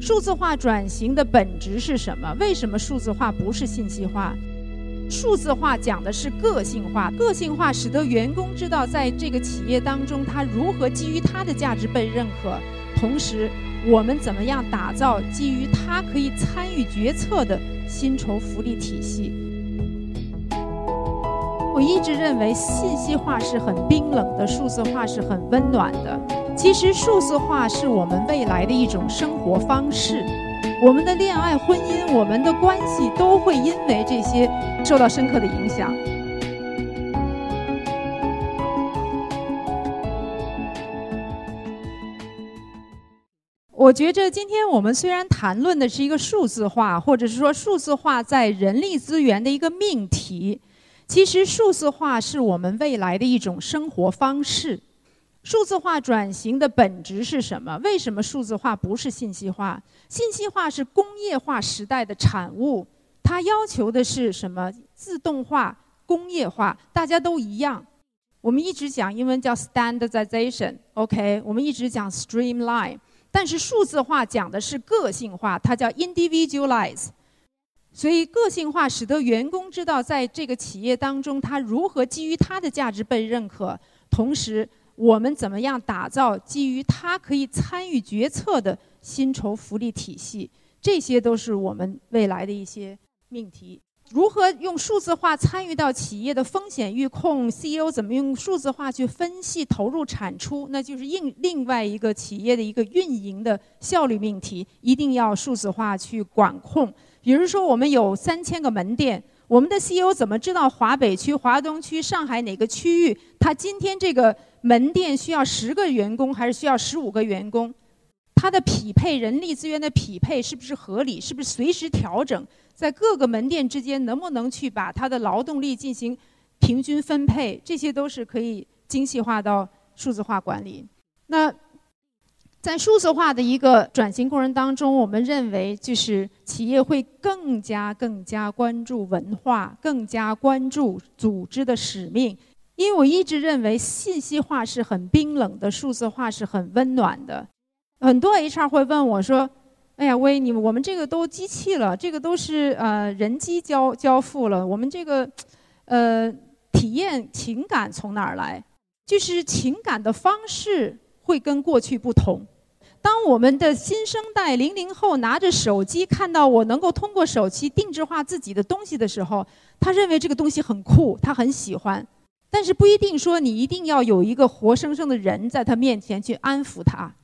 数字化转型的本质是什么？为什么数字化不是信息化？数字化讲的是个性化，个性化使得员工知道在这个企业当中他如何基于他的价值被认可，同时我们怎么样打造基于他可以参与决策的薪酬福利体系？我一直认为信息化是很冰冷的，数字化是很温暖的。其实数字化是我们未来的一种生活方式。我们的恋爱、婚姻、我们的关系都会因为这些受到深刻的影响。我觉着今天我们虽然谈论的是一个数字化，或者是说数字化在人力资源的一个命题，其实数字化是我们未来的一种生活方式。数字化转型的本质是什么？为什么数字化不是信息化？信息化是工业化时代的产物，它要求的是什么？自动化、工业化，大家都一样。我们一直讲英文叫 standardization，OK？我们一直讲 streamline，但是数字化讲的是个性化，它叫 individualize。所以个性化使得员工知道在这个企业当中，他如何基于他的价值被认可，同时。我们怎么样打造基于他可以参与决策的薪酬福利体系？这些都是我们未来的一些命题。如何用数字化参与到企业的风险预控？CEO 怎么用数字化去分析投入产出？那就是另另外一个企业的一个运营的效率命题，一定要数字化去管控。比如说，我们有三千个门店，我们的 CEO 怎么知道华北区、华东区、上海哪个区域？他今天这个。门店需要十个员工还是需要十五个员工？它的匹配人力资源的匹配是不是合理？是不是随时调整？在各个门店之间能不能去把它的劳动力进行平均分配？这些都是可以精细化到数字化管理。那在数字化的一个转型过程当中，我们认为就是企业会更加更加关注文化，更加关注组织的使命。因为我一直认为信息化是很冰冷的，数字化是很温暖的。很多 HR 会问我说：“哎呀，威，你我们这个都机器了，这个都是呃人机交交付了，我们这个呃体验情感从哪儿来？就是情感的方式会跟过去不同。当我们的新生代零零后拿着手机看到我能够通过手机定制化自己的东西的时候，他认为这个东西很酷，他很喜欢。”但是不一定说你一定要有一个活生生的人在他面前去安抚他，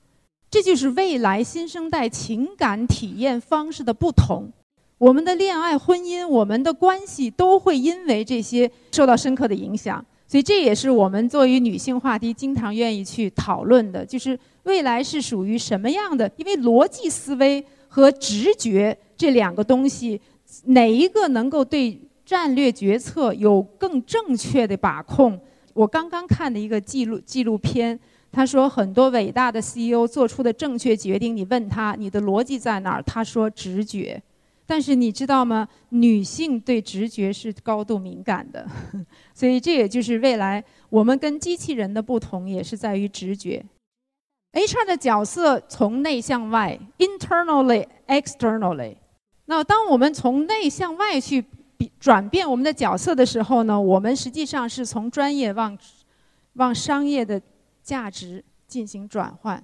这就是未来新生代情感体验方式的不同。我们的恋爱、婚姻、我们的关系都会因为这些受到深刻的影响。所以这也是我们作为女性话题经常愿意去讨论的，就是未来是属于什么样的？因为逻辑思维和直觉这两个东西，哪一个能够对？战略决策有更正确的把控。我刚刚看的一个纪录纪录片，他说很多伟大的 CEO 做出的正确决定，你问他你的逻辑在哪儿，他说直觉。但是你知道吗？女性对直觉是高度敏感的，所以这也就是未来我们跟机器人的不同，也是在于直觉。HR 的角色从内向外，internally externally。那当我们从内向外去。转变我们的角色的时候呢，我们实际上是从专业往往商业的价值进行转换。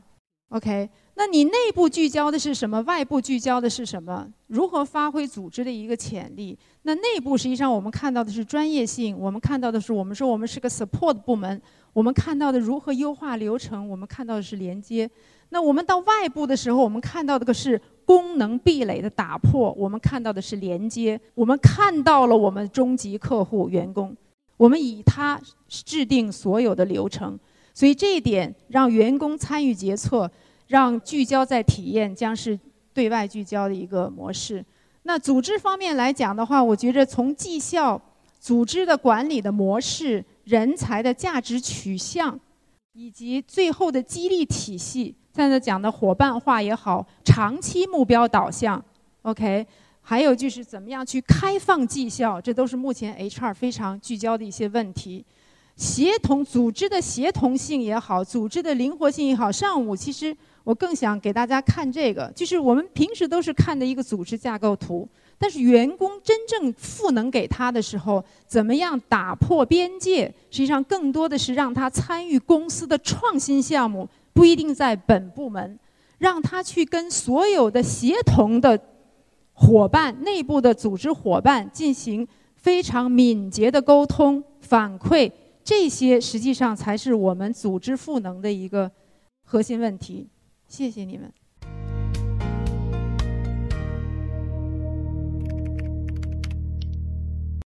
OK，那你内部聚焦的是什么？外部聚焦的是什么？如何发挥组织的一个潜力？那内部实际上我们看到的是专业性，我们看到的是我们说我们是个 support 部门，我们看到的如何优化流程，我们看到的是连接。那我们到外部的时候，我们看到的是。功能壁垒的打破，我们看到的是连接。我们看到了我们终极客户员工，我们以他制定所有的流程，所以这一点让员工参与决策，让聚焦在体验，将是对外聚焦的一个模式。那组织方面来讲的话，我觉着从绩效、组织的管理的模式、人才的价值取向，以及最后的激励体系。现在讲的伙伴化也好，长期目标导向，OK，还有就是怎么样去开放绩效，这都是目前 HR 非常聚焦的一些问题。协同组织的协同性也好，组织的灵活性也好，上午其实我更想给大家看这个，就是我们平时都是看的一个组织架构图，但是员工真正赋能给他的时候，怎么样打破边界？实际上，更多的是让他参与公司的创新项目，不一定在本部门，让他去跟所有的协同的伙伴、内部的组织伙伴进行非常敏捷的沟通反馈，这些实际上才是我们组织赋能的一个核心问题。谢谢你们。